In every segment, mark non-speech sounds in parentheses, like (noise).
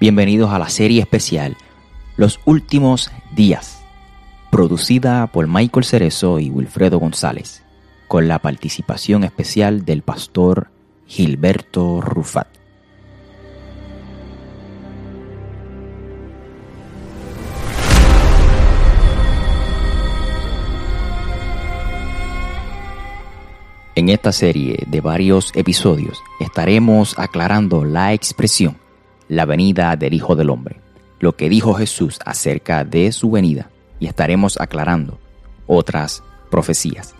Bienvenidos a la serie especial Los Últimos Días, producida por Michael Cerezo y Wilfredo González, con la participación especial del pastor Gilberto Rufat. En esta serie de varios episodios estaremos aclarando la expresión la venida del Hijo del Hombre, lo que dijo Jesús acerca de su venida, y estaremos aclarando otras profecías.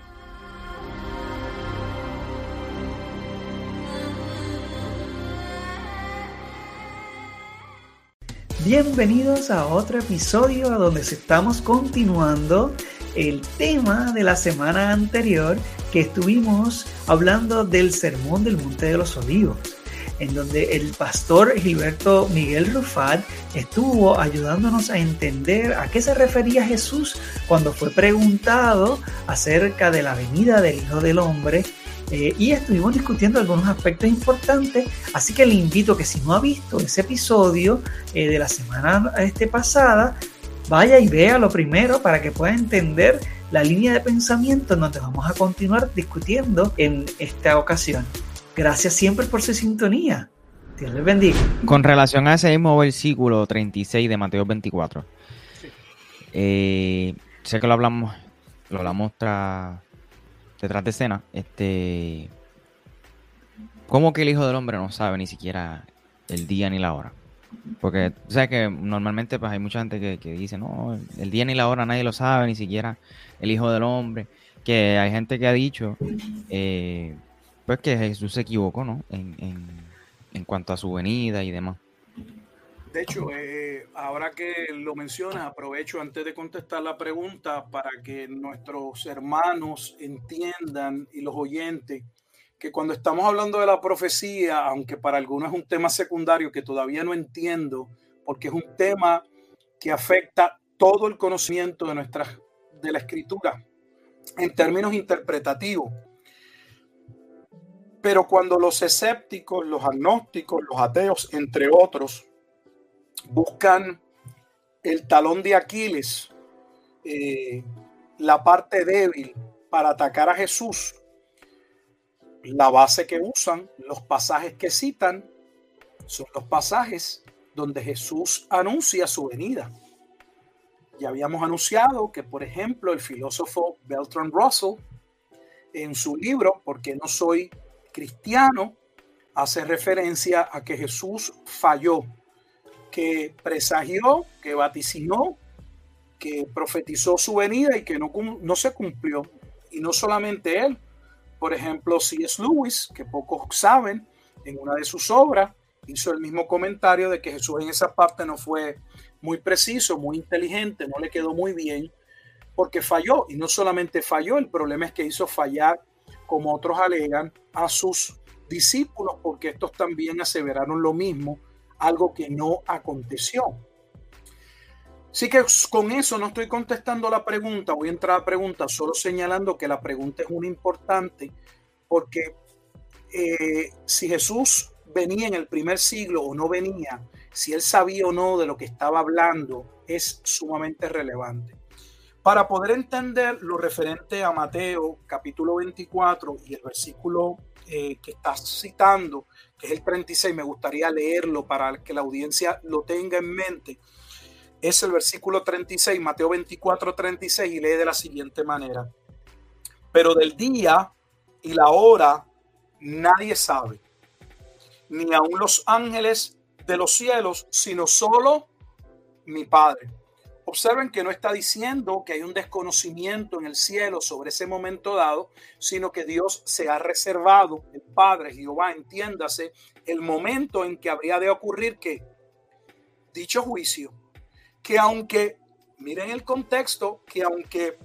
Bienvenidos a otro episodio donde estamos continuando el tema de la semana anterior que estuvimos hablando del Sermón del Monte de los Olivos en donde el pastor Gilberto Miguel Rufat estuvo ayudándonos a entender a qué se refería Jesús cuando fue preguntado acerca de la venida del Hijo del Hombre eh, y estuvimos discutiendo algunos aspectos importantes, así que le invito que si no ha visto ese episodio eh, de la semana este, pasada, vaya y vea lo primero para que pueda entender la línea de pensamiento en donde vamos a continuar discutiendo en esta ocasión. Gracias siempre por su sintonía. Dios les bendiga. Con relación a ese mismo versículo 36 de Mateo 24, eh, sé que lo hablamos, lo hablamos detrás de escena. Este, ¿Cómo que el Hijo del Hombre no sabe ni siquiera el día ni la hora? Porque, o sea, que normalmente pues, hay mucha gente que, dice, no, el día ni la hora nadie lo sabe, ni siquiera el Hijo del Hombre. Que hay gente que ha dicho, eh, pues que Jesús se equivocó, ¿no? En, en, cuanto a su venida y demás. De hecho, eh, ahora que lo mencionas, aprovecho antes de contestar la pregunta para que nuestros hermanos entiendan y los oyentes que cuando estamos hablando de la profecía, aunque para algunos es un tema secundario que todavía no entiendo, porque es un tema que afecta todo el conocimiento de nuestra de la escritura en términos interpretativos. Pero cuando los escépticos, los agnósticos, los ateos, entre otros, buscan el talón de Aquiles, eh, la parte débil para atacar a Jesús, la base que usan, los pasajes que citan, son los pasajes donde Jesús anuncia su venida. Ya habíamos anunciado que, por ejemplo, el filósofo Bertrand Russell, en su libro, Porque no soy cristiano hace referencia a que Jesús falló, que presagió, que vaticinó, que profetizó su venida y que no, no se cumplió. Y no solamente él, por ejemplo, C.S. Lewis, que pocos saben, en una de sus obras hizo el mismo comentario de que Jesús en esa parte no fue muy preciso, muy inteligente, no le quedó muy bien, porque falló. Y no solamente falló, el problema es que hizo fallar como otros alegan, a sus discípulos, porque estos también aseveraron lo mismo, algo que no aconteció. Así que con eso no estoy contestando la pregunta, voy a entrar a la pregunta solo señalando que la pregunta es una importante, porque eh, si Jesús venía en el primer siglo o no venía, si él sabía o no de lo que estaba hablando, es sumamente relevante. Para poder entender lo referente a Mateo capítulo 24 y el versículo eh, que estás citando, que es el 36, me gustaría leerlo para que la audiencia lo tenga en mente. Es el versículo 36, Mateo 24, 36, y lee de la siguiente manera. Pero del día y la hora nadie sabe, ni aun los ángeles de los cielos, sino solo mi Padre. Observen que no está diciendo que hay un desconocimiento en el cielo sobre ese momento dado, sino que Dios se ha reservado, el Padre Jehová, entiéndase, el momento en que habría de ocurrir que dicho juicio, que aunque, miren el contexto, que aunque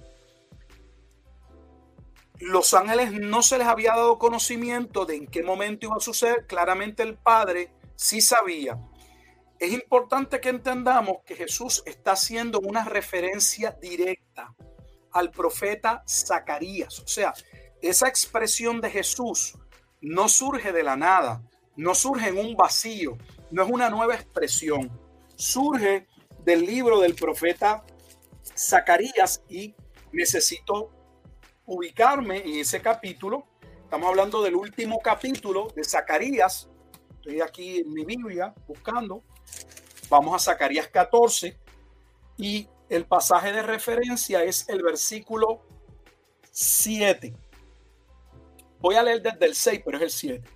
los ángeles no se les había dado conocimiento de en qué momento iba a suceder, claramente el Padre sí sabía es importante que entendamos que Jesús está haciendo una referencia directa al profeta Zacarías. O sea, esa expresión de Jesús no surge de la nada, no surge en un vacío, no es una nueva expresión, surge del libro del profeta Zacarías y necesito ubicarme en ese capítulo. Estamos hablando del último capítulo de Zacarías. Estoy aquí en mi Biblia buscando. Vamos a Zacarías 14 y el pasaje de referencia es el versículo 7. Voy a leer desde el 6, pero es el 7.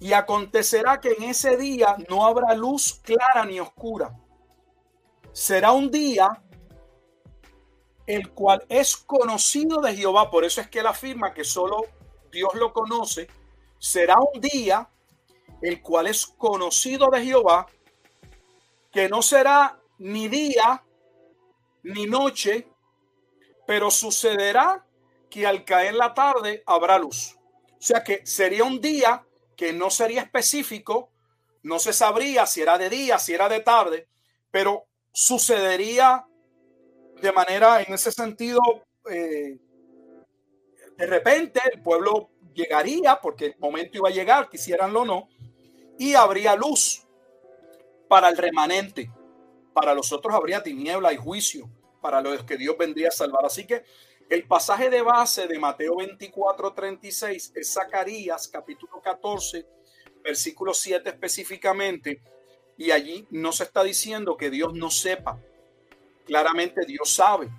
Y acontecerá que en ese día no habrá luz clara ni oscura. Será un día el cual es conocido de Jehová. Por eso es que él afirma que solo Dios lo conoce. Será un día el cual es conocido de Jehová, que no será ni día ni noche, pero sucederá que al caer la tarde habrá luz. O sea que sería un día que no sería específico, no se sabría si era de día, si era de tarde, pero sucedería de manera, en ese sentido, eh, de repente el pueblo llegaría, porque el momento iba a llegar, quisieranlo o no, y habría luz para el remanente. Para los otros habría tiniebla y juicio, para los que Dios vendría a salvar. Así que el pasaje de base de Mateo 24, 36 es Zacarías capítulo 14, versículo 7 específicamente, y allí no se está diciendo que Dios no sepa. Claramente Dios sabe.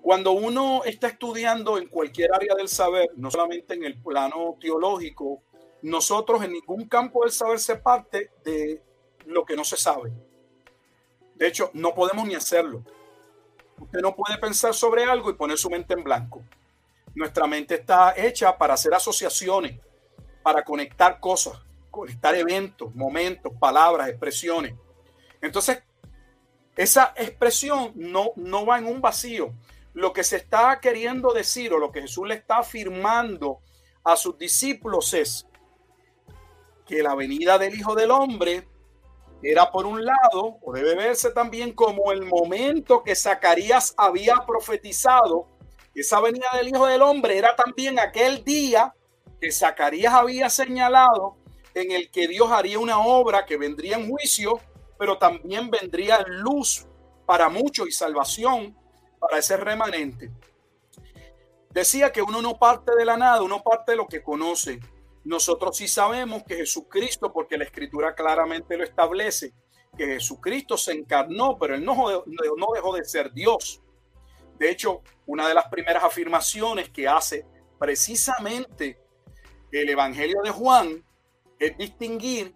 Cuando uno está estudiando en cualquier área del saber, no solamente en el plano teológico, nosotros en ningún campo del saber se parte de lo que no se sabe. De hecho, no podemos ni hacerlo. Usted no puede pensar sobre algo y poner su mente en blanco. Nuestra mente está hecha para hacer asociaciones, para conectar cosas, conectar eventos, momentos, palabras, expresiones. Entonces, esa expresión no, no va en un vacío. Lo que se está queriendo decir o lo que Jesús le está afirmando a sus discípulos es que la venida del Hijo del Hombre era por un lado, o debe verse también como el momento que Zacarías había profetizado, esa venida del Hijo del Hombre era también aquel día que Zacarías había señalado en el que Dios haría una obra que vendría en juicio, pero también vendría luz para muchos y salvación para ese remanente. Decía que uno no parte de la nada, uno parte de lo que conoce. Nosotros sí sabemos que Jesucristo, porque la escritura claramente lo establece, que Jesucristo se encarnó, pero él no, no dejó de ser Dios. De hecho, una de las primeras afirmaciones que hace precisamente el Evangelio de Juan es distinguir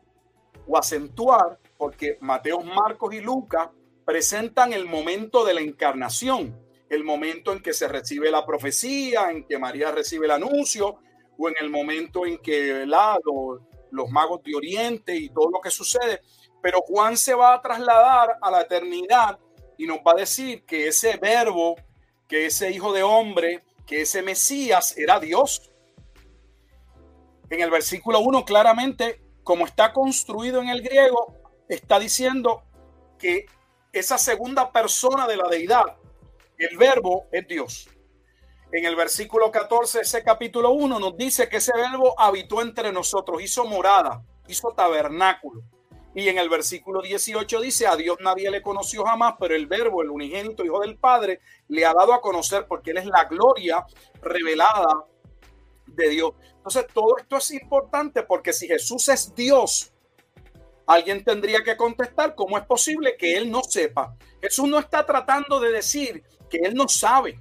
o acentuar, porque Mateo, Marcos y Lucas presentan el momento de la encarnación, el momento en que se recibe la profecía, en que María recibe el anuncio, o en el momento en que los, los magos de Oriente y todo lo que sucede. Pero Juan se va a trasladar a la eternidad y nos va a decir que ese verbo, que ese hijo de hombre, que ese Mesías era Dios. En el versículo 1 claramente, como está construido en el griego, está diciendo que esa segunda persona de la deidad, el verbo es Dios en el versículo 14 ese capítulo 1 nos dice que ese verbo habitó entre nosotros, hizo morada, hizo tabernáculo. Y en el versículo 18 dice, a Dios nadie le conoció jamás, pero el verbo, el unigénito Hijo del Padre, le ha dado a conocer porque Él es la gloria revelada de Dios. Entonces, todo esto es importante porque si Jesús es Dios, alguien tendría que contestar cómo es posible que Él no sepa. Jesús no está tratando de decir que Él no sabe.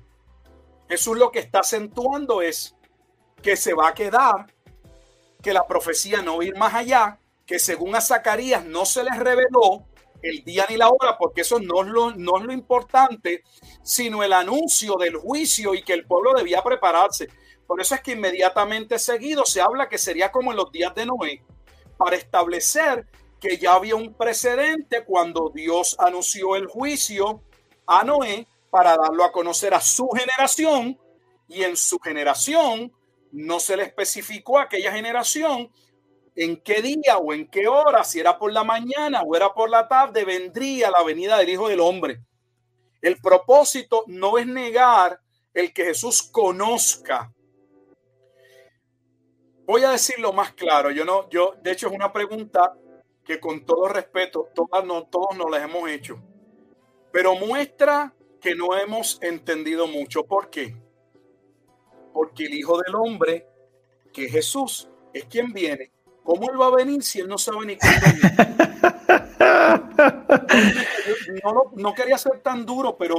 Jesús lo que está acentuando es que se va a quedar, que la profecía no ir más allá, que según a Zacarías no se les reveló el día ni la hora, porque eso no es, lo, no es lo importante, sino el anuncio del juicio y que el pueblo debía prepararse. Por eso es que inmediatamente seguido se habla que sería como en los días de Noé, para establecer que ya había un precedente cuando Dios anunció el juicio a Noé para darlo a conocer a su generación y en su generación no se le especificó a aquella generación en qué día o en qué hora, si era por la mañana o era por la tarde, vendría la venida del Hijo del Hombre. El propósito no es negar el que Jesús conozca. Voy a decirlo más claro. Yo no, yo, de hecho, es una pregunta que con todo respeto, todas no, todos nos las hemos hecho, pero muestra que no hemos entendido mucho. ¿Por qué? Porque el Hijo del Hombre, que Jesús, es quien viene. ¿Cómo él va a venir si él no sabe ni cuándo (laughs) no, no, quería ser tan duro, pero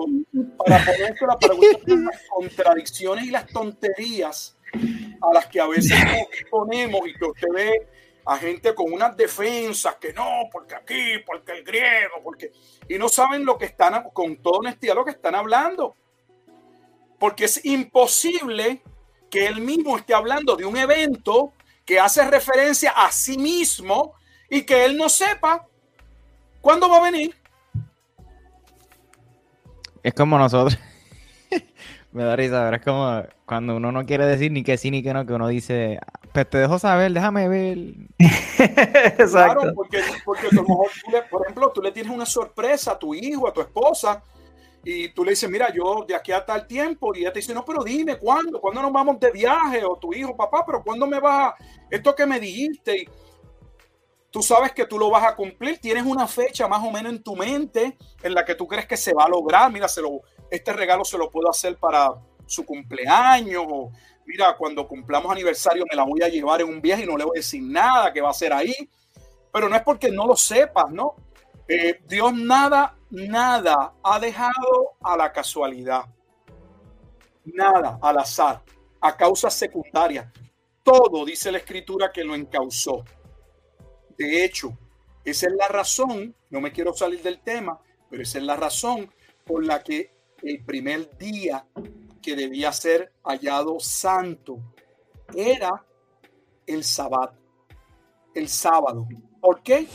para ponerse la pregunta, las contradicciones y las tonterías a las que a veces nos ponemos y que usted ve a gente con unas defensas que no, porque aquí, porque el griego, porque... Y no saben lo que están, con toda honestidad, lo que están hablando. Porque es imposible que él mismo esté hablando de un evento que hace referencia a sí mismo y que él no sepa cuándo va a venir. Es como nosotros. (laughs) Me da risa, pero es como cuando uno no quiere decir ni que sí ni que no, que uno dice, pues te dejo saber, déjame ver. (laughs) Exacto. Claro, porque, porque a lo mejor tú le, por ejemplo, tú le tienes una sorpresa a tu hijo, a tu esposa, y tú le dices, mira, yo de aquí a tal tiempo, y ella te dice, no, pero dime, ¿cuándo? ¿Cuándo nos vamos de viaje? O tu hijo, papá, pero ¿cuándo me vas a... Esto que me dijiste, y tú sabes que tú lo vas a cumplir, tienes una fecha más o menos en tu mente en la que tú crees que se va a lograr, mira, se lo este regalo se lo puedo hacer para su cumpleaños o mira, cuando cumplamos aniversario me la voy a llevar en un viaje y no le voy a decir nada que va a ser ahí. Pero no es porque no lo sepas, ¿no? Eh, Dios nada, nada ha dejado a la casualidad. Nada al azar, a causas secundarias. Todo dice la escritura que lo encausó. De hecho, esa es la razón, no me quiero salir del tema, pero esa es la razón por la que el primer día que debía ser hallado santo era el sábado, el sábado. ¿Por qué?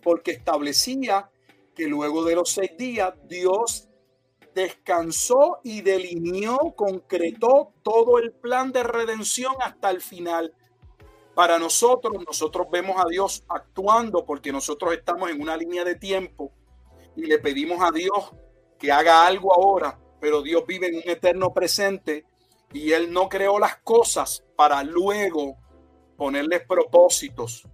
Porque establecía que luego de los seis días Dios descansó y delineó, concretó todo el plan de redención hasta el final. Para nosotros, nosotros vemos a Dios actuando porque nosotros estamos en una línea de tiempo y le pedimos a Dios que haga algo ahora, pero Dios vive en un eterno presente y Él no creó las cosas para luego ponerles propósitos.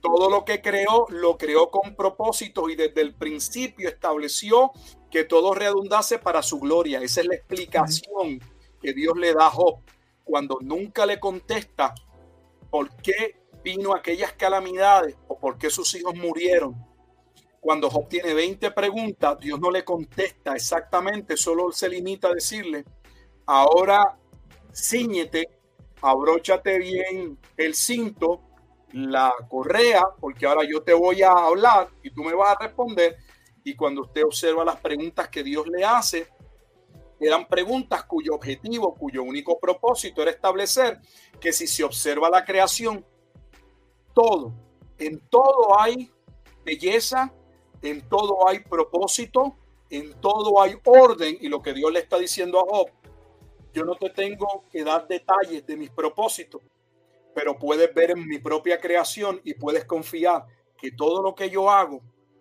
Todo lo que creó, lo creó con propósitos y desde el principio estableció que todo redundase para su gloria. Esa es la explicación que Dios le da a Job cuando nunca le contesta por qué vino aquellas calamidades o por qué sus hijos murieron cuando Job tiene 20 preguntas, Dios no le contesta exactamente, solo se limita a decirle, ahora ciñete, abróchate bien el cinto, la correa, porque ahora yo te voy a hablar y tú me vas a responder. Y cuando usted observa las preguntas que Dios le hace, eran preguntas cuyo objetivo, cuyo único propósito era establecer que si se observa la creación, todo, en todo hay belleza, en todo hay propósito, en todo hay orden y lo que Dios le está diciendo a Job, yo no te tengo que dar detalles de mis propósitos, pero puedes ver en mi propia creación y puedes confiar que todo lo que yo hago,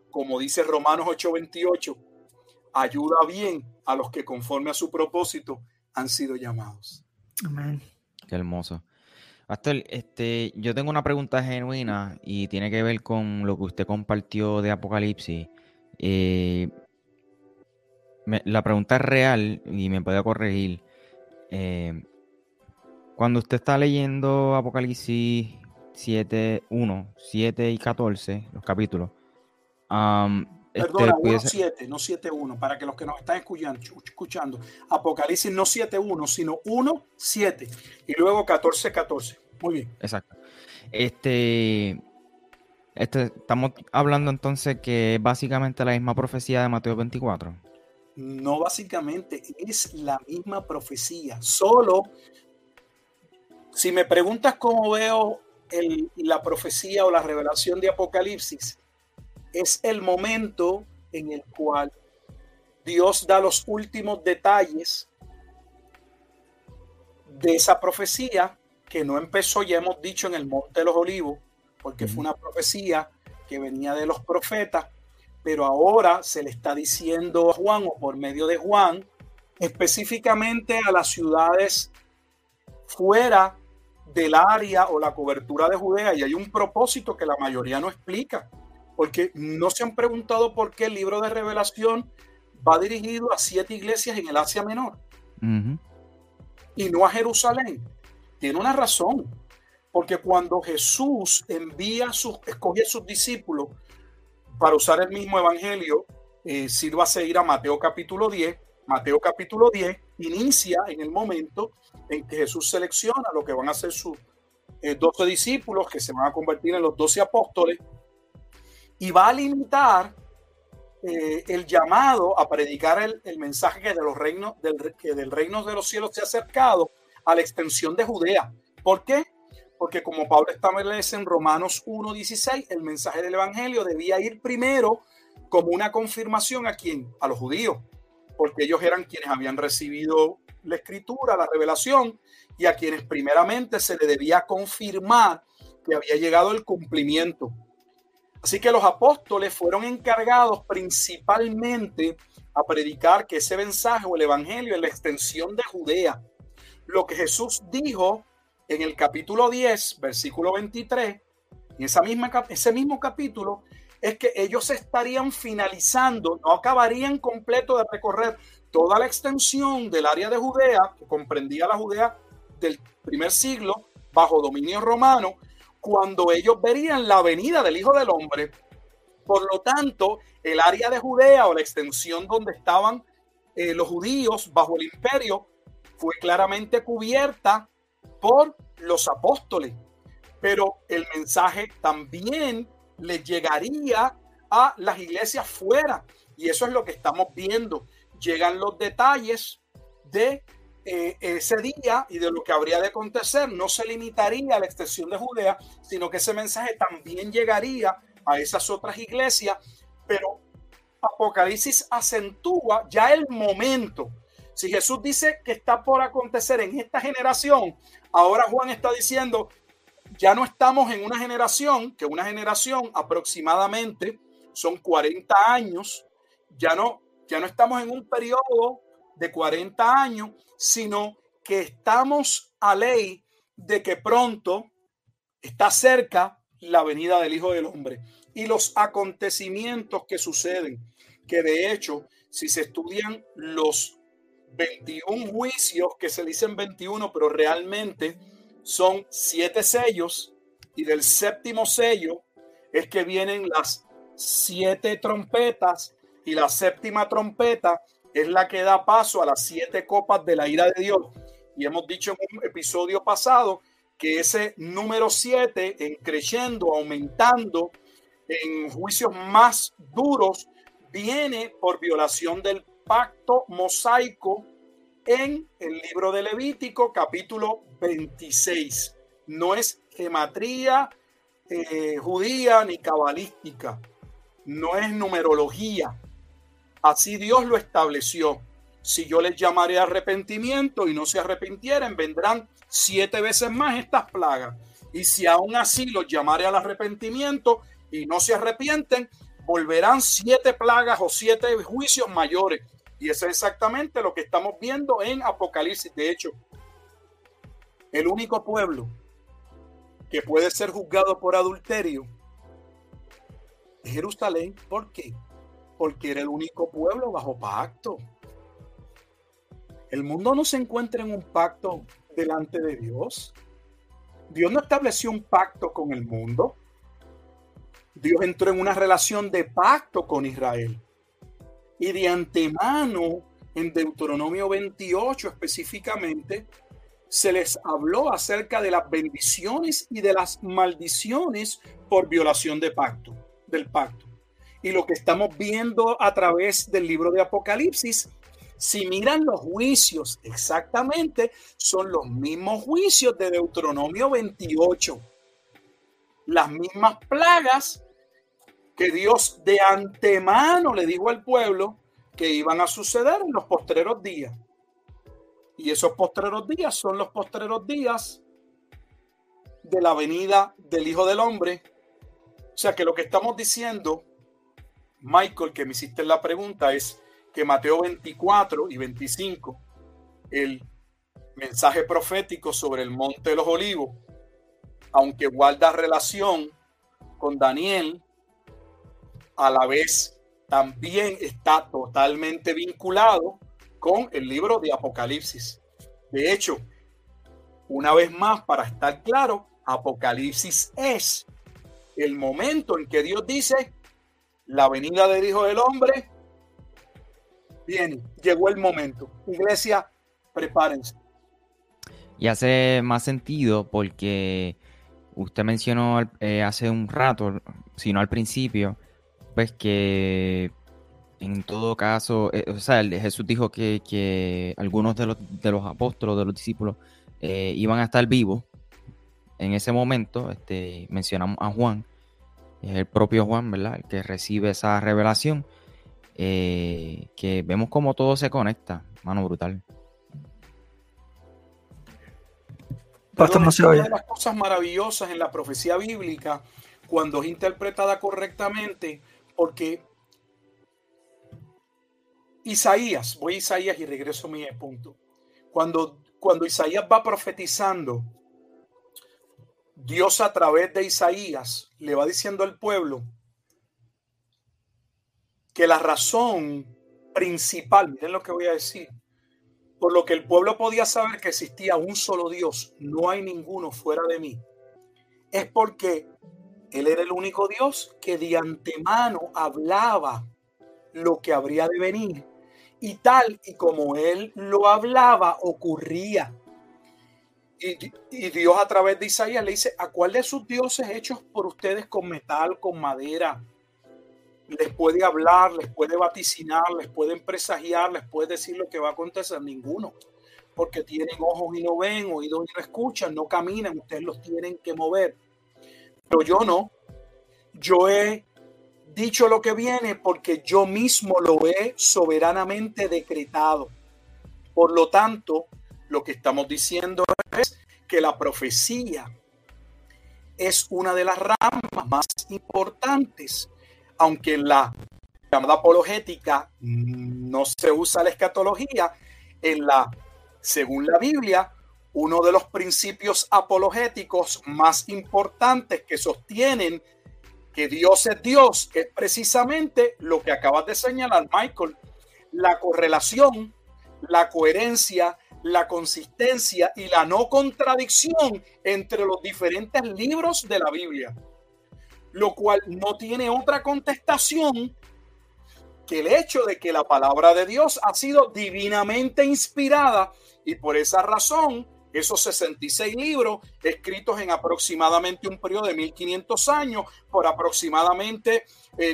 como dice Romanos 8:28, ayuda bien a los que conforme a su propósito han sido llamados. Amén. Qué hermoso. Pastor, este, yo tengo una pregunta genuina y tiene que ver con lo que usted compartió de Apocalipsis. Eh, la pregunta es real y me puede corregir. Eh, cuando usted está leyendo Apocalipsis 7, 1, 7 y 14, los capítulos. Este, Perdona, 1.7, no 7.1, para que los que nos están escuchando, escuchando Apocalipsis no 7.1, sino 1.7 y luego 14.14. Muy bien. Exacto. Este, este, estamos hablando entonces que básicamente la misma profecía de Mateo 24. No básicamente, es la misma profecía. Solo, si me preguntas cómo veo la profecía o la revelación de Apocalipsis, es el momento en el cual Dios da los últimos detalles de esa profecía que no empezó, ya hemos dicho, en el Monte de los Olivos, porque fue una profecía que venía de los profetas, pero ahora se le está diciendo a Juan o por medio de Juan, específicamente a las ciudades fuera del área o la cobertura de Judea, y hay un propósito que la mayoría no explica Porque no se han preguntado por qué el libro de revelación va dirigido a siete iglesias en el Asia Menor y no a Jerusalén. Tiene una razón, porque cuando Jesús envía sus, escoge a sus discípulos para usar el mismo evangelio, eh, sirva a seguir a Mateo capítulo 10. Mateo capítulo 10 inicia en el momento en que Jesús selecciona lo que van a ser sus eh, 12 discípulos, que se van a convertir en los 12 apóstoles, y va a limitar eh, el llamado a predicar el, mensaje que, de los reinos, del, reino de los cielos se ha acercado a la extensión de Judea. ¿Por qué? Porque como Pablo establece en Romanos 1.16, el mensaje del Evangelio debía ir primero como una confirmación a quién? A los judíos, porque ellos eran quienes habían recibido la escritura, la revelación, y a quienes primeramente se le debía confirmar que había llegado el cumplimiento. Así que los apóstoles fueron encargados principalmente a predicar que ese mensaje o el evangelio es la extensión de Judea. Lo que Jesús dijo en el capítulo 10, versículo 23, en esa misma, ese mismo capítulo, es que ellos estarían finalizando, no acabarían completo de recorrer toda la extensión del área de Judea, que comprendía la Judea del primer siglo, bajo dominio romano, cuando ellos verían la venida del Hijo del Hombre. Por lo tanto, el área de Judea o la extensión donde estaban eh, los judíos bajo el imperio fue claramente cubierta por los apóstoles. Pero el mensaje también le llegaría a las iglesias fuera. Y eso es lo que estamos viendo. Llegan los detalles de eh, ese día y de lo que habría de acontecer. No se limitaría a la extensión de Judea, sino que ese mensaje también llegaría a esas otras iglesias. Pero Apocalipsis acentúa ya el momento. Si Jesús dice que está por acontecer en esta generación, ahora Juan está diciendo ya no estamos en una generación, que una generación aproximadamente son 40 años, ya no, ya no estamos en un periodo de 40 años, sino que estamos a ley de que pronto está cerca la venida del Hijo del Hombre y los acontecimientos que suceden, que de hecho, si se estudian los 21 juicios, que se dicen 21, pero realmente son siete sellos y del séptimo sello es que vienen las siete trompetas y la séptima trompeta es la que da paso a las siete copas de la ira de Dios. Y hemos dicho en un episodio pasado que ese número siete, en creciendo, aumentando, en juicios más duros, viene por violación del pacto mosaico en el libro de Levítico, capítulo 26. No es gematría eh, judía ni cabalística, no es numerología. Así Dios lo estableció. Si yo les llamaré arrepentimiento y no se arrepintieren, vendrán siete veces más estas plagas. Y si aún así los llamaré al arrepentimiento y no se arrepienten, volverán siete plagas o siete juicios mayores. Y eso es exactamente lo que estamos viendo en Apocalipsis. De hecho, el único pueblo que puede ser juzgado por adulterio es Jerusalén. ¿Por qué? Porque era el único pueblo bajo pacto. El mundo no se encuentra en un pacto delante de Dios. Dios no estableció un pacto con el mundo. Dios entró en una relación de pacto con Israel. Y de antemano, en Deuteronomio 28 específicamente, se les habló acerca de las bendiciones y de las maldiciones por violación de pacto, del pacto. Y lo que estamos viendo a través del libro de Apocalipsis, si miran los juicios exactamente, son los mismos juicios de Deuteronomio 28. Las mismas plagas que Dios de antemano le dijo al pueblo que iban a suceder en los postreros días. Y esos postreros días son los postreros días de la venida del Hijo del Hombre. O sea que lo que estamos diciendo, Michael, que me hiciste la pregunta, es que Mateo 24 y 25, el mensaje profético sobre el monte de los olivos, aunque guarda relación con Daniel a la vez también está totalmente vinculado con el libro de Apocalipsis. De hecho, una vez más, para estar claro, Apocalipsis es el momento en que Dios dice, la venida del Hijo del Hombre viene, llegó el momento. Iglesia, prepárense. Y hace más sentido porque usted mencionó eh, hace un rato, si no al principio, pues que en todo caso, eh, o sea, Jesús dijo que, algunos de los, de los apóstoles, de los discípulos, eh, iban a estar vivos en ese momento. Este, mencionamos a Juan, es el propio Juan, ¿verdad? El que recibe esa revelación, que vemos como todo se conecta, mano brutal. Una de las cosas maravillosas en la profecía bíblica, cuando es interpretada correctamente, porque Isaías, voy a Isaías y regreso a mi punto. Cuando, cuando Isaías va profetizando, Dios a través de Isaías le va diciendo al pueblo que la razón principal, miren lo que voy a decir, por lo que el pueblo podía saber que existía un solo Dios, no hay ninguno fuera de mí, es porque Él era el único Dios que de antemano hablaba lo que habría de venir. Y tal y como Él lo hablaba, ocurría. Y, Dios a través de Isaías le dice, ¿a cuál de sus dioses hechos por ustedes con metal, con madera, les puede hablar, les puede vaticinar, les puede presagiar, les puede decir lo que va a acontecer. Ninguno, porque tienen ojos y no ven, oídos y no escuchan, no caminan, ustedes los tienen que mover. Pero yo no. Yo he dicho lo que viene porque yo mismo lo he soberanamente decretado. Por lo tanto, lo que estamos diciendo es que la profecía es una de las ramas más importantes aunque en la llamada apologética no se usa la escatología, en la, según la Biblia, uno de los principios apologéticos más importantes que sostienen que Dios es Dios es precisamente lo que acabas de señalar, Michael, la correlación, la coherencia, la consistencia y la no contradicción entre los diferentes libros de la Biblia lo cual no tiene otra contestación que el hecho de que la palabra de Dios ha sido divinamente inspirada y por esa razón esos 66 libros escritos en aproximadamente un periodo de 1500 años por aproximadamente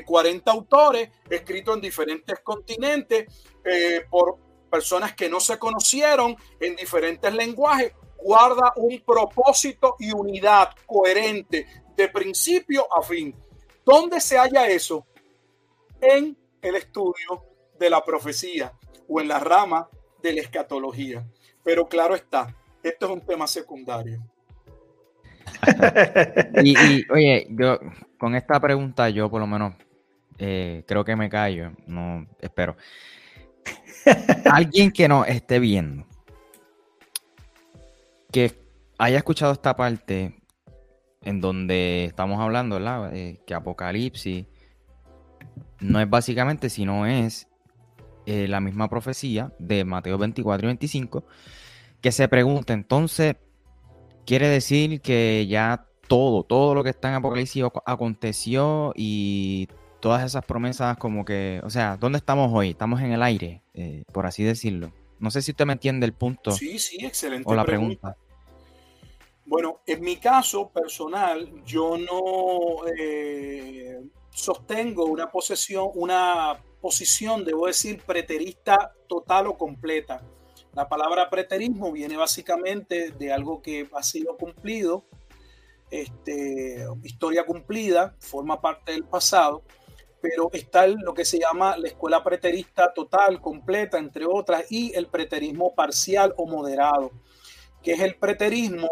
40 eh, autores, escritos en diferentes continentes, eh, por personas que no se conocieron en diferentes lenguajes, guarda un propósito y unidad coherente de principio a fin. ¿Dónde se halla eso? En el estudio de la profecía o en la rama de la escatología. Pero claro está, esto es un tema secundario. (laughs) y, oye, yo con esta pregunta yo por lo menos eh, creo que me callo, no espero. Alguien que no esté viendo, que haya escuchado esta parte en donde estamos hablando, ¿verdad? Eh, que Apocalipsis no es básicamente, sino es eh, la misma profecía de Mateo 24 y 25, que se pregunta, entonces, quiere decir que ya todo, todo lo que está en Apocalipsis aconteció y todas esas promesas como que, o sea, ¿dónde estamos hoy? Estamos en el aire, eh, por así decirlo. No sé si usted me entiende el punto. Sí, sí, excelente. O la pregunta. Bueno, en mi caso personal, yo no eh, sostengo una posesión, una posición, debo decir, preterista total o completa. La palabra preterismo viene básicamente de algo que ha sido cumplido, este, historia cumplida, forma parte del pasado, pero está lo que se llama la escuela preterista total, completa, entre otras, y el preterismo parcial o moderado, que es el preterismo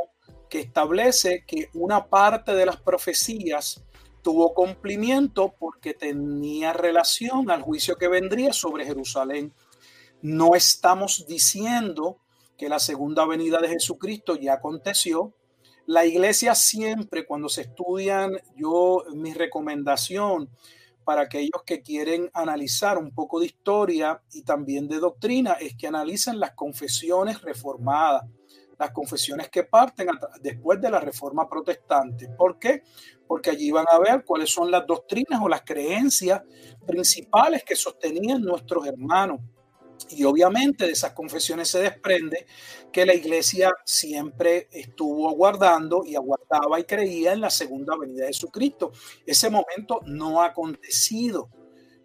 que establece que una parte de las profecías tuvo cumplimiento porque tenía relación al juicio que vendría sobre Jerusalén. No estamos diciendo que la segunda venida de Jesucristo ya aconteció. La iglesia siempre, cuando se estudian, yo, mi recomendación para aquellos que quieren analizar un poco de historia y también de doctrina es que analicen las confesiones reformadas, las confesiones que parten después de la reforma protestante. ¿Por qué? Porque allí van a ver cuáles son las doctrinas o las creencias principales que sostenían nuestros hermanos. Y obviamente de esas confesiones se desprende que la iglesia siempre estuvo aguardando y aguardaba y creía en la segunda venida de Jesucristo. Ese momento no ha acontecido.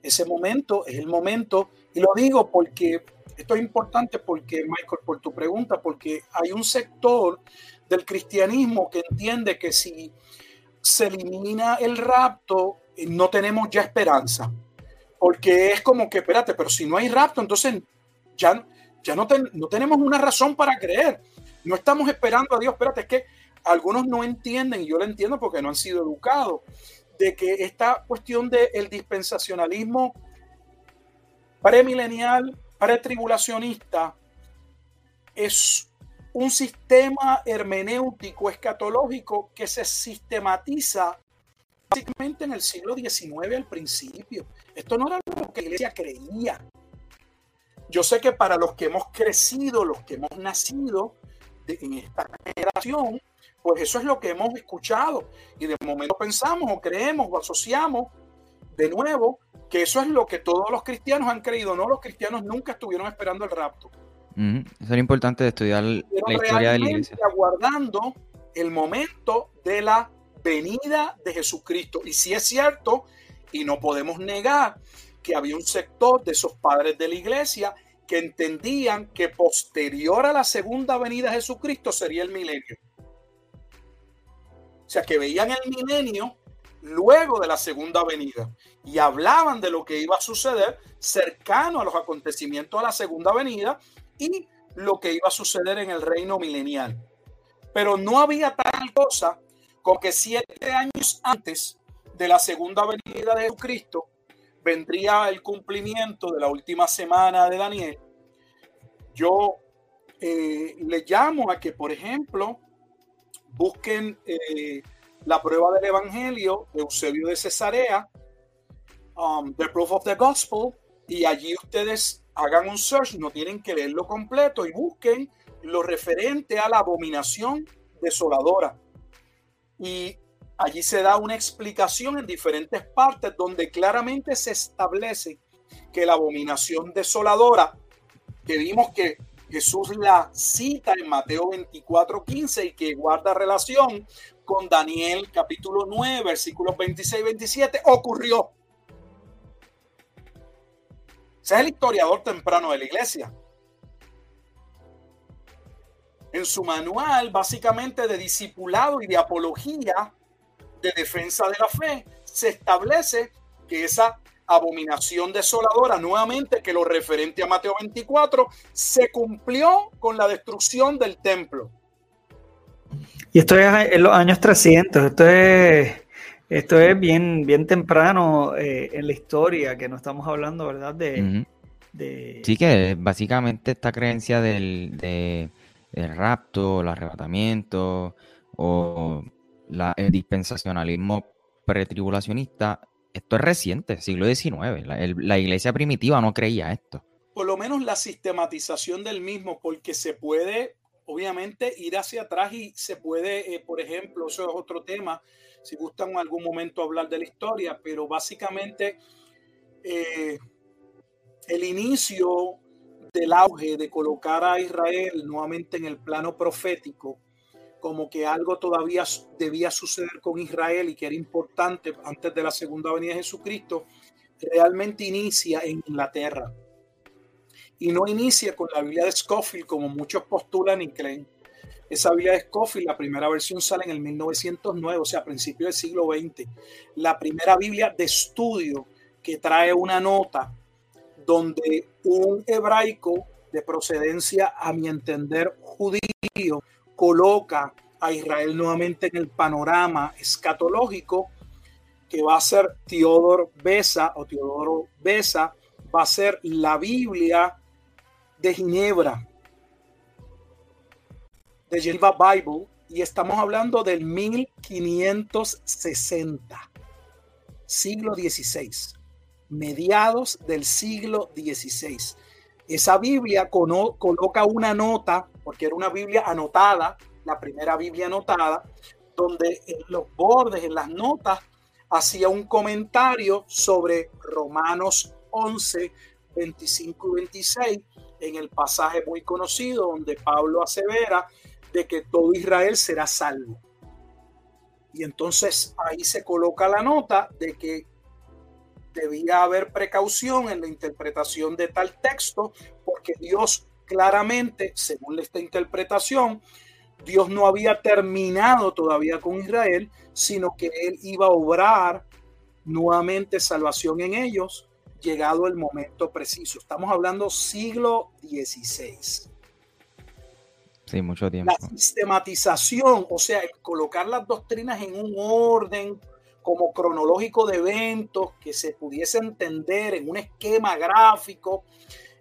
Ese momento es el momento, y lo digo porque esto es importante porque, Michael, por tu pregunta, porque hay un sector del cristianismo que entiende que si se elimina el rapto, no tenemos ya esperanza. Porque es como que, espérate, pero si no hay rapto, entonces ya, ya no, no tenemos una razón para creer. No estamos esperando a Dios. Espérate, es que algunos no entienden, y yo lo entiendo porque no han sido educados, de que esta cuestión del dispensacionalismo premilenial, pretribulacionista, es un sistema hermenéutico escatológico que se sistematiza básicamente en el siglo XIX al principio. Esto no era lo que la iglesia creía. Yo sé que para los que hemos crecido, los que hemos nacido en esta generación, pues eso es lo que hemos escuchado. Y de momento pensamos o creemos o asociamos de nuevo que eso es lo que todos los cristianos han creído. No, los cristianos nunca estuvieron esperando el rapto. Eso es importante de estudiar la historia de la iglesia. Aguardando el momento de la venida de Jesucristo. Y si es cierto, y no podemos negar que había un sector de esos padres de la iglesia que entendían que posterior a la segunda venida de Jesucristo sería el milenio. O sea, que veían el milenio luego de la segunda venida y hablaban de lo que iba a suceder cercano a los acontecimientos de la segunda venida y lo que iba a suceder en el reino milenial. Pero no había tal cosa con que siete años antes de la segunda venida de Jesucristo vendría el cumplimiento de la última semana de Daniel, yo eh, le llamo a que, por ejemplo, busquen eh, la prueba del Evangelio de Eusebio de Cesarea, um, The Proof of the Gospel, y allí ustedes hagan un search, no tienen que leerlo completo, y busquen lo referente a la abominación desoladora. Y allí se da una explicación en diferentes partes donde claramente se establece que la abominación desoladora, que vimos que Jesús la cita en Mateo 24, 15 y que guarda relación con Daniel capítulo 9, versículos 26 y 27, ocurrió. Ese es el historiador temprano de la iglesia. En su manual, básicamente de discipulado y de apología, de defensa de la fe, se establece que esa abominación desoladora, nuevamente que lo referente a Mateo 24, se cumplió con la destrucción del templo. Y esto es en los años 300, esto es, esto es bien, bien temprano eh, en la historia, que no estamos hablando, ¿verdad? De, Sí, que básicamente esta creencia del, de, del rapto, el arrebatamiento o el dispensacionalismo pretribulacionista, esto es reciente, siglo XIX. La, iglesia primitiva no creía esto. Por lo menos la sistematización del mismo, porque se puede, obviamente, ir hacia atrás y se puede, eh, por ejemplo, eso es otro tema, si gustan en algún momento hablar de la historia, pero básicamente eh, el inicio del auge de colocar a Israel nuevamente en el plano profético como que algo todavía debía suceder con Israel y que era importante antes de la segunda venida de Jesucristo, realmente inicia en Inglaterra. Y no inicia con la Biblia de Scofield, como muchos postulan y creen. Esa Biblia de Scofield, la primera versión sale en el 1909, o sea, a principios del siglo XX. La primera Biblia de estudio que trae una nota donde un hebraico de procedencia, a mi entender, judío, coloca a Israel nuevamente en el panorama escatológico que va a ser Teodoro Besa o Teodoro Besa, va a ser la Biblia de Ginebra, de Geneva Bible, y estamos hablando del 1560. siglo XVI, mediados del siglo XVI. Esa Biblia coloca una nota, porque era una Biblia anotada, la primera Biblia anotada, donde en los bordes, en las notas, hacía un comentario sobre Romanos 11, 25 y 26, en el pasaje muy conocido donde Pablo asevera de que todo Israel será salvo. Y entonces ahí se coloca la nota de que debía haber precaución en la interpretación de tal texto, porque Dios claramente, según esta interpretación, Dios no había terminado todavía con Israel, sino que Él iba a obrar nuevamente salvación en ellos, llegado el momento preciso. Estamos hablando siglo XVI. Sí, mucho tiempo. La sistematización, o sea, el colocar las doctrinas en un orden como cronológico de eventos que se pudiese entender en un esquema gráfico,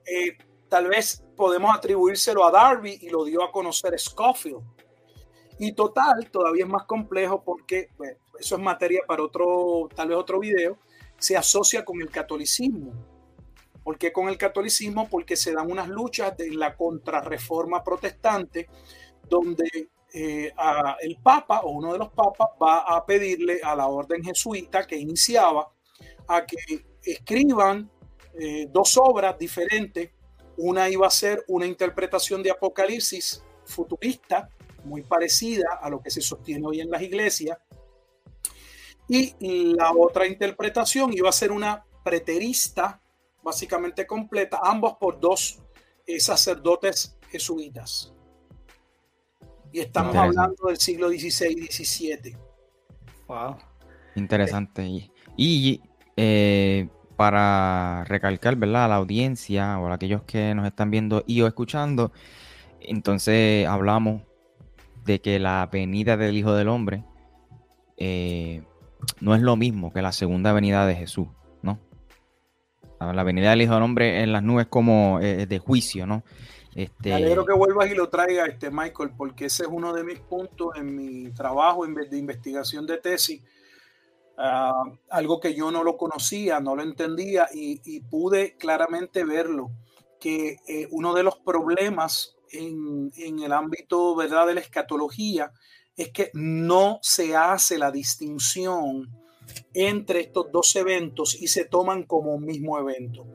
eh, tal vez podemos atribuírselo a Darby y lo dio a conocer Scofield. Y total, todavía es más complejo porque eso es materia para otro, tal vez otro video, se asocia con el catolicismo. ¿Por qué con el catolicismo? Porque se dan unas luchas de la contrarreforma protestante, donde eh, el Papa o uno de los papas va a pedirle a la orden jesuita que iniciaba a que escriban eh, dos obras diferentes. Una iba a ser una interpretación de Apocalipsis futurista, muy parecida a lo que se sostiene hoy en las iglesias. Y la otra interpretación iba a ser una preterista básicamente completa, ambos por dos eh, sacerdotes jesuitas. Y estamos hablando del siglo XVI y XVII. Wow. Interesante. Y, eh, para recalcar, ¿verdad? A la audiencia o a aquellos que nos están viendo y o escuchando, entonces hablamos de que la venida del Hijo del Hombre eh, no es lo mismo que la segunda venida de Jesús. La venida del Hijo del Hombre en las nubes como eh, de juicio, ¿no? Este... Me alegro que vuelvas y lo traigas, este, Michael, porque ese es uno de mis puntos en mi trabajo de investigación de tesis. Ah, algo que yo no lo conocía, no lo entendía y, pude claramente verlo, que eh, uno de los problemas en, en, el ámbito ¿verdad? de la escatología es que no se hace la distinción entre estos dos eventos y se toman como un mismo evento.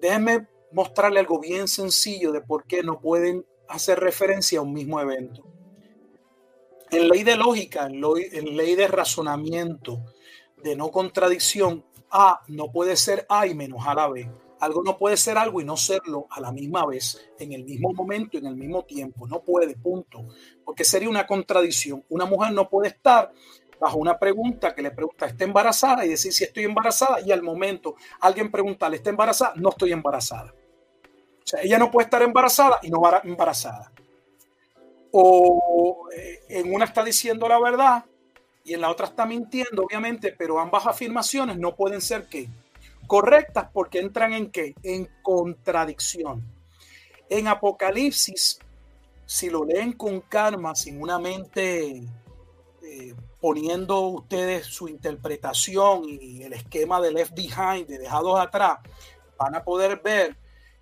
Déjenme mostrarle algo bien sencillo de por qué no pueden hacer referencia a un mismo evento. En ley de lógica, en ley de razonamiento, de no contradicción, A no puede ser A y menos A la B. Algo no puede ser algo y no serlo a la misma vez, en el mismo momento, en el mismo tiempo. No puede, punto. Porque sería una contradicción. Una mujer no puede estar bajo una pregunta que le pregunta, ¿está embarazada? Y decir si estoy embarazada y al momento alguien pregunta, ¿está embarazada? No estoy embarazada. Ella no puede estar embarazada y no va embarazada. O eh, en una está diciendo la verdad y en la otra está mintiendo, obviamente, pero ambas afirmaciones no pueden ser ¿qué? correctas porque entran en qué? En contradicción. En Apocalipsis, si lo leen con calma, sin una mente eh, poniendo ustedes su interpretación y el esquema de left behind, de dejados atrás, van a poder ver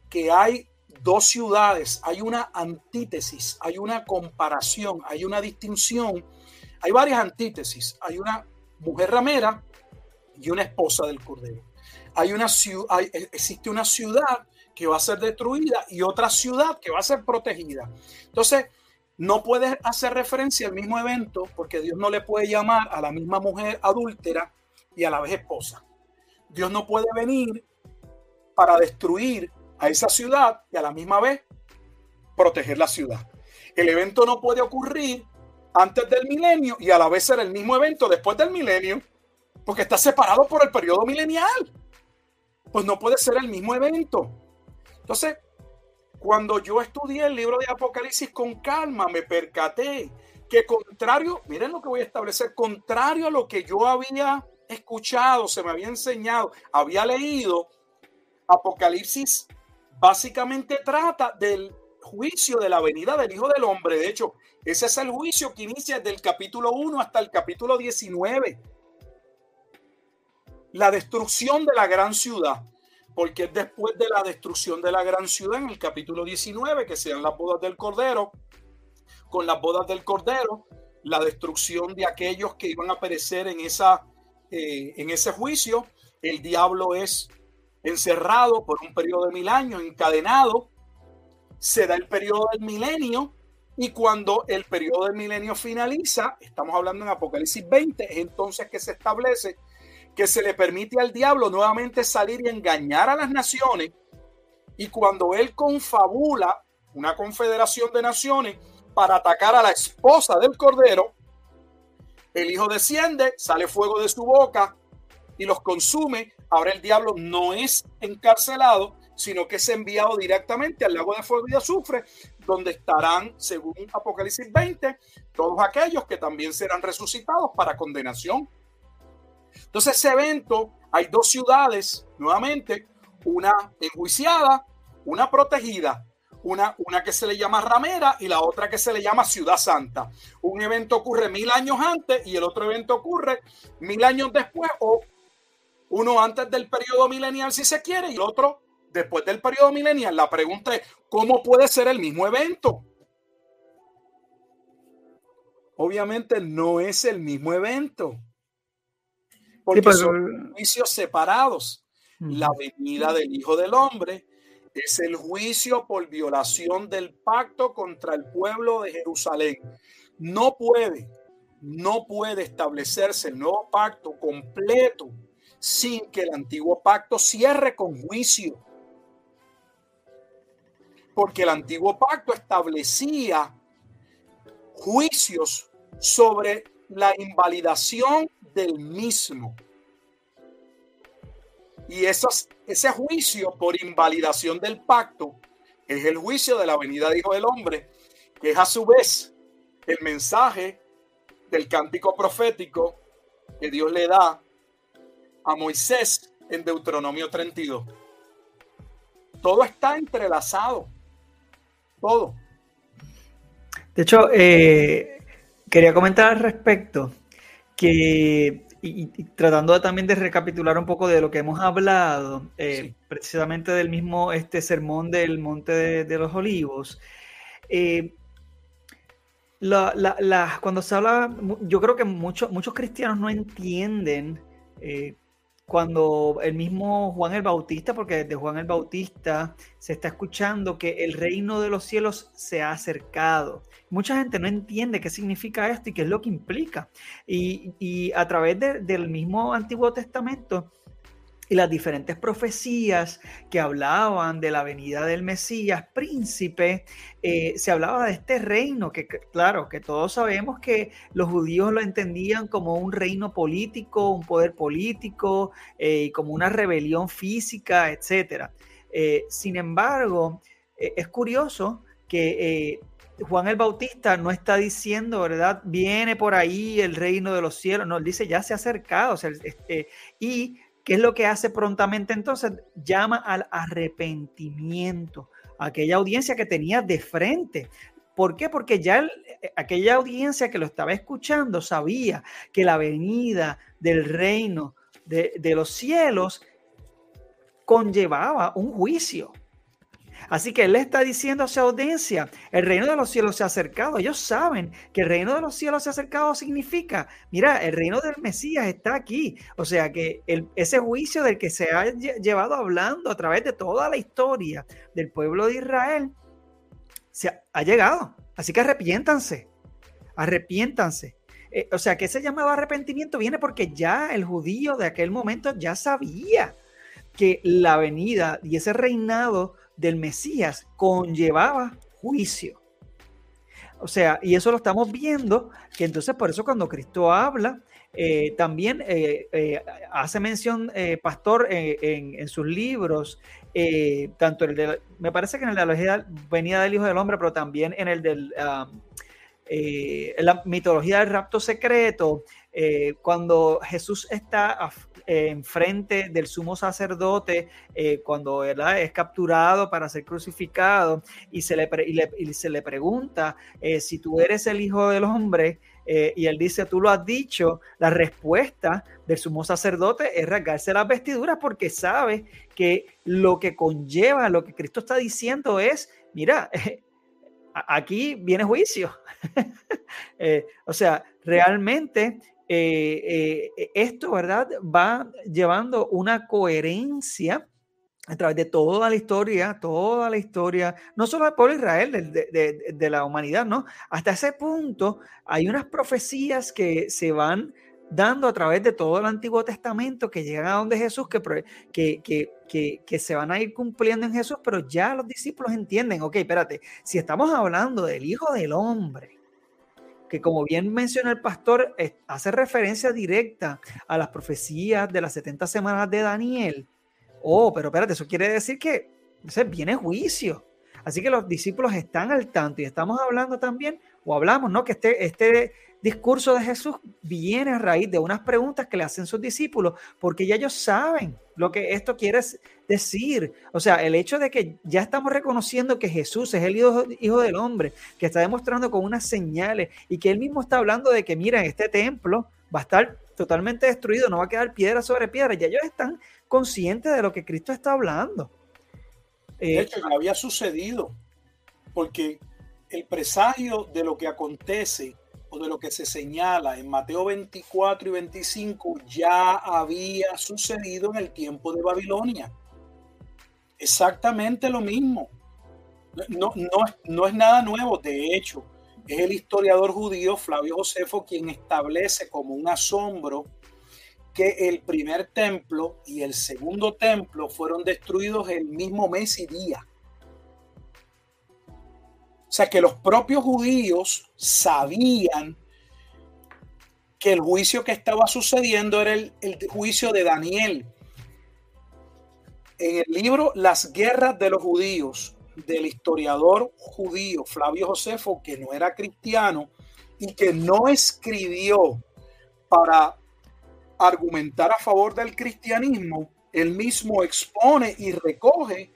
que hay dos ciudades, hay una antítesis, hay una comparación, hay una distinción, hay varias antítesis, hay una mujer ramera y una esposa del cordero. Hay una ciudad, existe una ciudad que va a ser destruida y otra ciudad que va a ser protegida. Entonces, no puede hacer referencia al mismo evento porque Dios no le puede llamar a la misma mujer adúltera y a la vez esposa. Dios no puede venir para destruir a esa ciudad y a la misma vez proteger la ciudad. El evento no puede ocurrir antes del milenio y a la vez ser el mismo evento después del milenio porque está separado por el periodo milenial. Pues no puede ser el mismo evento. Entonces, cuando yo estudié el libro de Apocalipsis con calma, me percaté que contrario, miren lo que voy a establecer, contrario a lo que yo había escuchado, se me había enseñado, había leído, Apocalipsis básicamente trata del juicio de la venida del Hijo del Hombre. De hecho, ese es el juicio que inicia desde el capítulo 1 hasta el capítulo 19. la destrucción de la gran ciudad, porque es después de la destrucción de la gran ciudad en el capítulo 19, que sean las bodas del Cordero, con las bodas del Cordero, la destrucción de aquellos que iban a perecer en, esa, eh, en ese juicio, el diablo es encerrado por un periodo de mil años, encadenado, se da el periodo del milenio, y cuando el periodo del milenio finaliza, estamos hablando en Apocalipsis 20, es entonces que se establece que se le permite al diablo nuevamente salir y engañar a las naciones. Y cuando él confabula una confederación de naciones para atacar a la esposa del cordero, el hijo desciende, sale fuego de su boca y los consume. Ahora el diablo no es encarcelado, sino que es enviado directamente al lago de fuego y azufre, donde estarán, según Apocalipsis 20, todos aquellos que también serán resucitados para condenación. Entonces, ese evento, hay dos ciudades, nuevamente, una enjuiciada, una protegida, una, una que se le llama Ramera y la otra que se le llama Ciudad Santa. Un evento ocurre mil años antes y el otro evento ocurre mil años después o uno antes del periodo milenial si se quiere y el otro después del periodo milenial. La pregunta es, ¿cómo puede ser el mismo evento? Obviamente no es el mismo evento. Porque son juicios separados. La venida del Hijo del Hombre es el juicio por violación del pacto contra el pueblo de Jerusalén. No puede, no puede establecerse el nuevo pacto completo sin que el antiguo pacto cierre con juicio porque el antiguo pacto establecía juicios sobre la invalidación del mismo. Y ese juicio por invalidación del pacto es el juicio de la venida de Hijo del Hombre, que es a su vez el mensaje del cántico profético que Dios le da a Moisés en Deuteronomio 32. Todo está entrelazado todo. De hecho, eh, quería comentar al respecto que, y, tratando también de recapitular un poco de lo que hemos hablado, eh, precisamente del mismo este sermón del Monte de, los Olivos, eh, cuando se habla, yo creo que muchos muchos cristianos no entienden cuando el mismo Juan el Bautista, porque desde Juan el Bautista se está escuchando que el reino de los cielos se ha acercado. Mucha gente no entiende qué significa esto y qué es lo que implica. Y, a través del mismo Antiguo Testamento, y las diferentes profecías que hablaban de la venida del Mesías príncipe, eh, se hablaba de este reino, que claro, que todos sabemos que los judíos lo entendían como un reino político, un poder político, eh, y como una rebelión física, etc. Eh, sin embargo, es curioso que Juan el Bautista no está diciendo, ¿verdad? Viene por ahí el reino de los cielos, no, él dice ya se ha acercado, este, y ¿Qué es lo que hace prontamente entonces? Llama al arrepentimiento, aquella audiencia que tenía de frente. ¿Por qué? Porque ya eh, aquella audiencia que lo estaba escuchando sabía que la venida del reino de, de los cielos conllevaba un juicio. Así que él está diciendo a su audiencia, el reino de los cielos se ha acercado. Ellos saben que el reino de los cielos se ha acercado significa, mira, el reino del Mesías está aquí. O sea que ese juicio del que se ha llevado hablando a través de toda la historia del pueblo de Israel, se ha, llegado. Así que arrepiéntanse, arrepiéntanse. Eh, o sea que ese llamado arrepentimiento viene porque ya el judío de aquel momento ya sabía que la venida y ese reinado del Mesías conllevaba juicio. O sea, y eso lo estamos viendo, que entonces por eso cuando Cristo habla, eh, también eh, eh, hace mención, pastor, en, sus libros, tanto el de, me parece que en el de la venida del Hijo del Hombre, pero también en el de la mitología del rapto secreto, cuando Jesús está enfrente del sumo sacerdote eh, cuando es capturado para ser crucificado y se le, y se le pregunta eh, si tú eres el hijo del hombre, Eh, y él dice, tú lo has dicho, la respuesta del sumo sacerdote es rasgarse las vestiduras porque sabe que lo que conlleva, lo que Cristo está diciendo es, mira, (laughs) aquí viene juicio. (laughs) Eh, o sea, realmente eh, esto, ¿verdad? Va llevando una coherencia a través de toda la historia, toda la historia, no solo del pueblo de Israel, de, la humanidad, ¿no? Hasta ese punto hay unas profecías que se van dando a través de todo el Antiguo Testamento que llegan a donde Jesús, que, se van a ir cumpliendo en Jesús, pero ya los discípulos entienden, ok, espérate, si estamos hablando del Hijo del Hombre, que como bien menciona el pastor, hace referencia directa a las profecías de las 70 semanas de Daniel, Oh, pero espérate, eso quiere decir que viene juicio. Así que los discípulos están al tanto y estamos hablando también, o hablamos, ¿no? Que este, este discurso de Jesús viene a raíz de unas preguntas que le hacen sus discípulos, porque ya ellos saben lo que esto quiere decir. O sea, el hecho de que ya estamos reconociendo que Jesús es el hijo, hijo del hombre, que está demostrando con unas señales y que él mismo está hablando de que, mira, este templo va a estar totalmente destruido, no va a quedar piedra sobre piedra. Ya ellos están consciente de lo que Cristo está hablando. de eh, hecho, ya había sucedido, porque el presagio de lo que acontece o de lo que se señala en Mateo 24 y 25 ya había sucedido en el tiempo de Babilonia. Exactamente lo mismo. No, no, no es nada nuevo, de hecho, es el historiador judío Flavio Josefo quien establece como un asombro que el primer templo y el segundo templo fueron destruidos el mismo mes y día. O sea que los propios judíos sabían que el juicio que estaba sucediendo era el, juicio de Daniel. En el libro Las guerras de los judíos del historiador judío Flavio Josefo, que no era cristiano y que no escribió para argumentar a favor del cristianismo, él mismo expone y recoge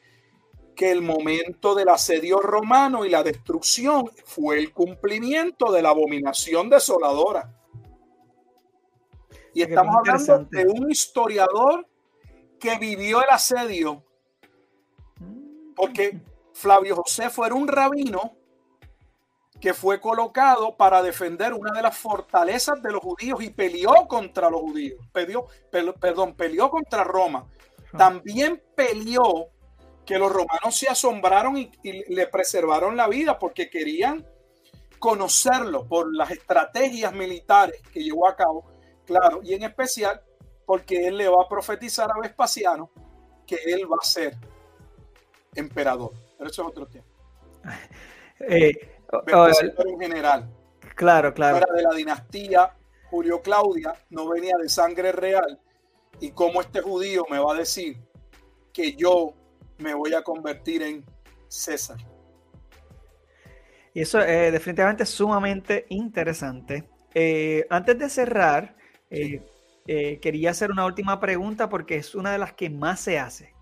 que el momento del asedio romano y la destrucción fue el cumplimiento de la abominación desoladora. Y estamos hablando de un historiador que vivió el asedio, porque Flavio José fue un rabino que fue colocado para defender una de las fortalezas de los judíos y peleó contra los judíos, peleó, perdón, peleó contra Roma. También peleó que los romanos se asombraron y, le preservaron la vida porque querían conocerlo por las estrategias militares que llevó a cabo, claro, y en especial porque él le va a profetizar a Vespasiano que él va a ser emperador. Pero eso es otro tema. (laughs) Eh, un general. Claro, claro. Era de la dinastía Julio Claudia, no venía de sangre real. Y cómo este judío me va a decir que yo me voy a convertir en César. Y eso es definitivamente sumamente interesante. Eh, antes de cerrar, eh, eh, quería hacer una última pregunta porque es una de las que más se hace.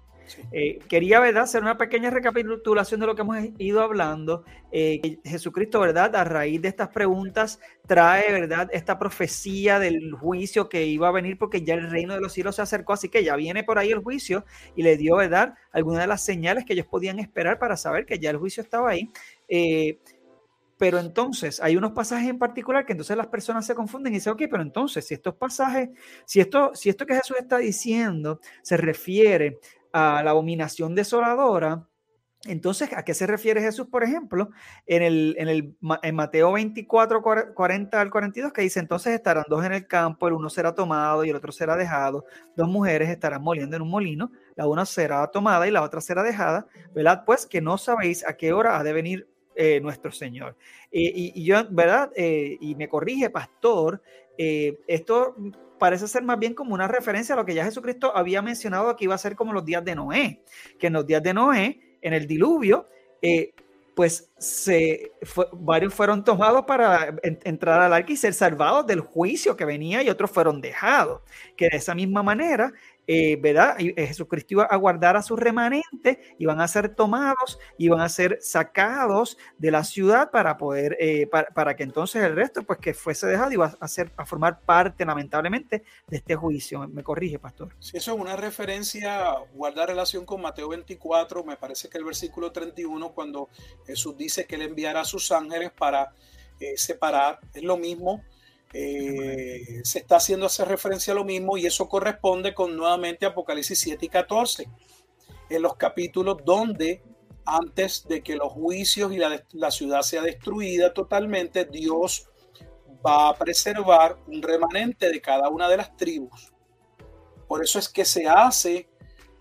Eh, quería, ¿verdad?, hacer una pequeña recapitulación de lo que hemos ido hablando. Eh, Jesucristo, ¿verdad?, a raíz de estas preguntas, trae, ¿verdad?, esta profecía del juicio que iba a venir porque ya el reino de los cielos se acercó, así que ya viene por ahí el juicio y le dio, ¿verdad?, algunas de las señales que ellos podían esperar para saber que ya el juicio estaba ahí. Eh, pero entonces hay unos pasajes en particular que entonces las personas se confunden y dicen, ok, pero entonces si estos pasajes, si esto, si esto que Jesús está diciendo se refiere a la abominación desoladora, entonces, ¿a qué se refiere Jesús, por ejemplo? En, el, en, el, en Mateo 24, 40 al 42, que dice, entonces estarán dos en el campo, el uno será tomado y el otro será dejado, dos mujeres estarán moliendo en un molino, la una será tomada y la otra será dejada, ¿verdad? Pues que no sabéis a qué hora ha de venir eh, nuestro Señor. y, yo, ¿verdad? Eh, y me corrige, pastor, eh, esto parece ser más bien como una referencia a lo que ya Jesucristo había mencionado que iba a ser como los días de Noé, que en los días de Noé, en el diluvio, eh, pues se, varios fueron tomados para entrar al arca y ser salvados del juicio que venía y otros fueron dejados. Que de esa misma manera, eh, ¿verdad? Eh, Jesucristo iba a guardar a sus remanentes, iban a ser tomados, iban a ser sacados de la ciudad para poder, eh, para, que entonces el resto, pues que fuese dejado, iba a, ser, a formar parte, lamentablemente, de este juicio. Me corrige, pastor. Sí, eso es una referencia, guardar relación con Mateo 24, me parece que el versículo 31, cuando Jesús dice que él enviará a sus ángeles para separar, es lo mismo eh, se está haciendo hacer referencia a lo mismo y eso corresponde con nuevamente Apocalipsis 7 y 14, en los capítulos donde antes de que los juicios y la, la ciudad sea destruida totalmente, Dios va a preservar un remanente de cada una de las tribus. Por eso es que se hace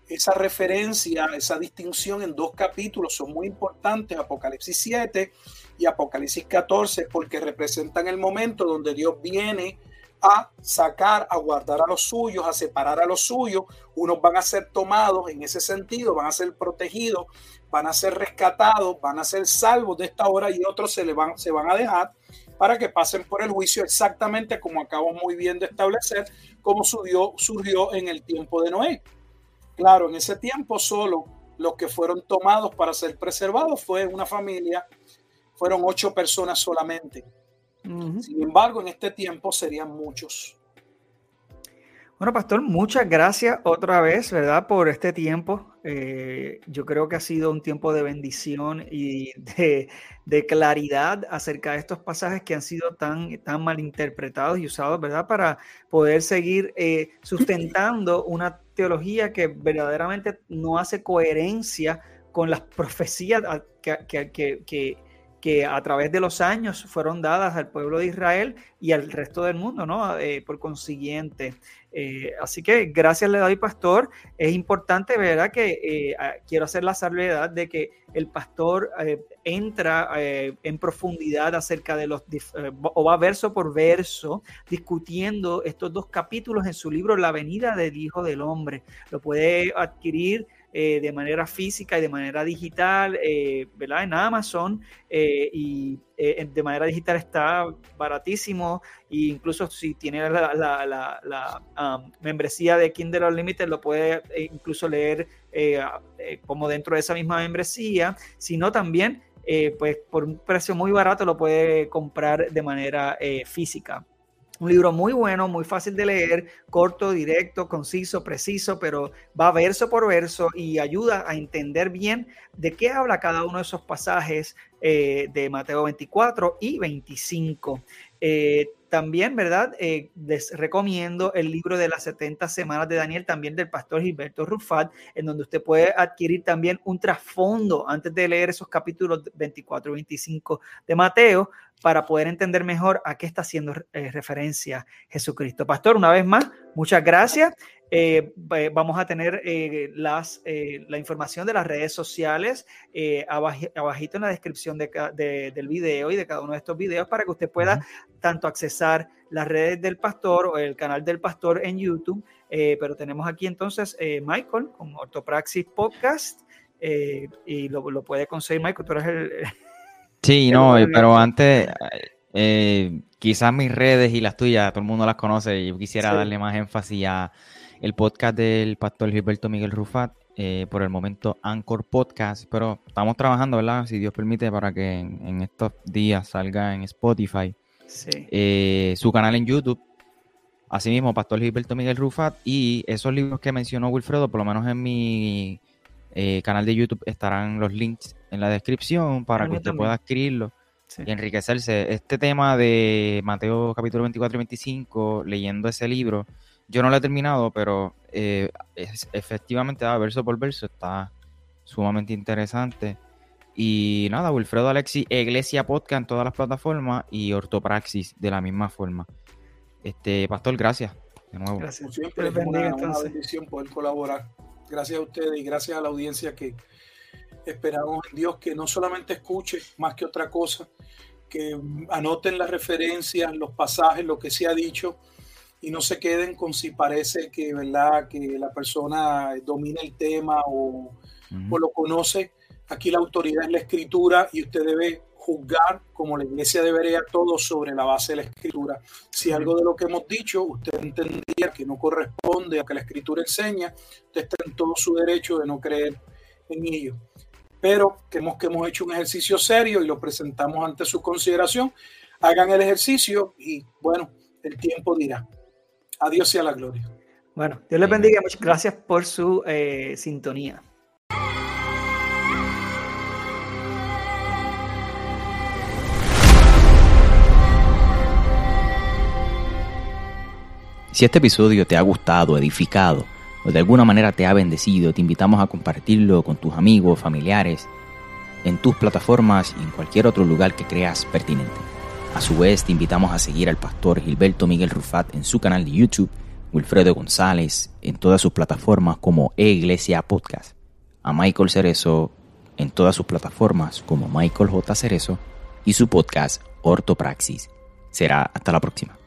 esa referencia, esa distinción en dos capítulos, son muy importantes, Apocalipsis 7 y Apocalipsis 14, porque representan el momento donde Dios viene a sacar, a guardar a los suyos, a separar a los suyos. Unos van a ser tomados en ese sentido, van a ser protegidos, van a ser rescatados, van a ser salvos de esta hora y otros se, le van, se van a dejar para que pasen por el juicio exactamente como acabo muy bien de establecer, como surgió, surgió en el tiempo de Noé. Claro, en ese tiempo solo los que fueron tomados para ser preservados fue una familia fueron ocho personas solamente. Sin embargo, en este tiempo serían muchos. Bueno, pastor, muchas gracias otra vez, ¿verdad? Por este tiempo. Eh, yo creo que ha sido un tiempo de bendición y de, claridad acerca de estos pasajes que han sido tan, tan mal interpretados y usados, ¿verdad? Para poder seguir eh, sustentando una teología que verdaderamente no hace coherencia con las profecías que, que que a través de los años fueron dadas al pueblo de Israel y al resto del mundo, ¿no? Eh, por consiguiente. Eh, así que gracias le doy, pastor. Es importante, ¿verdad? Que eh, quiero hacer la salvedad de que el pastor entra en profundidad acerca de los, o va verso por verso, discutiendo estos dos capítulos en su libro La venida del Hijo del Hombre. Lo puede adquirir eh, de manera física y de manera digital, eh, ¿verdad? En Amazon eh, y de manera digital está baratísimo e incluso si tiene la, um, membresía de Kindle Unlimited lo puede incluso leer como dentro de esa misma membresía, sino también pues por un precio muy barato lo puede comprar de manera física. Un libro muy bueno, muy fácil de leer, corto, directo, conciso, preciso, pero va verso por verso y ayuda a entender bien de qué habla cada uno de esos pasajes eh, de Mateo 24 y 25. Eh, también, ¿verdad? Eh, les recomiendo el libro de las 70 semanas de Daniel, también del pastor Gilberto Rufat, en donde usted puede adquirir también un trasfondo antes de leer esos capítulos 24 y 25 de Mateo para poder entender mejor a qué está haciendo eh, referencia Jesucristo. Pastor, una vez más, muchas gracias. Eh, vamos a tener eh, las, la información de las redes sociales abajito en la descripción del video y de cada uno de estos videos para que usted pueda tanto accesar las redes del pastor o el canal del pastor en YouTube. pero tenemos aquí entonces Michael con Ortopraxis Podcast y lo, lo, puede conseguir Michael, tú eres el (laughs) Sí, no, pero antes, eh, quizás mis redes y las tuyas, todo el mundo las conoce. Yo quisiera darle más énfasis a el podcast del pastor Gilberto Miguel Rufat, eh, por el momento Anchor Podcast, pero estamos trabajando, ¿verdad? Si Dios permite, para que en, estos días salga en Spotify. Eh, su canal en YouTube. Asimismo, Pastor Gilberto Miguel Rufat y esos libros que mencionó Wilfredo, por lo menos en mi canal de YouTube estarán los links en la descripción para que usted pueda adquirirlo y enriquecerse. Este tema de Mateo capítulo 24 y 25, leyendo ese libro, yo no lo he terminado, pero eh, es, efectivamente, ah, verso por verso, está sumamente interesante. Y nada, Wilfredo Alexi, Iglesia Podcast en todas las plataformas y Ortopraxis de la misma forma. Este, Pastor, gracias. De nuevo. Gracias. Siempre es una, una bendición poder colaborar. Gracias a ustedes y gracias a la audiencia que, Esperamos en Dios que no solamente escuche más que otra cosa, que anoten las referencias, los pasajes, lo que se ha dicho y no se queden con si parece que, ¿verdad? que la persona domina el tema o, o lo conoce. Aquí la autoridad es la escritura y usted debe juzgar como la iglesia debería todo sobre la base de la escritura. Si algo de lo que hemos dicho usted entendía que no corresponde a que la escritura enseña, usted está en todo su derecho de no creer en ello. Pero creemos que hemos hecho un ejercicio serio y lo presentamos ante su consideración. Hagan el ejercicio y bueno, el tiempo dirá. Adiós y a la gloria. Bueno, Dios les bendiga. Muchas gracias por su eh, sintonía. Si este episodio te ha gustado, edificado o de alguna manera te ha bendecido, te invitamos a compartirlo con tus amigos, familiares, en tus plataformas y en cualquier otro lugar que creas pertinente. A su vez, te invitamos a seguir al pastor Gilberto Miguel Rufat en su canal de YouTube, Wilfredo González en todas sus plataformas como E-Iglesia Podcast, a Michael Cerezo en todas sus plataformas como Michael J. Cerezo y su podcast Ortopraxis. Será hasta la próxima.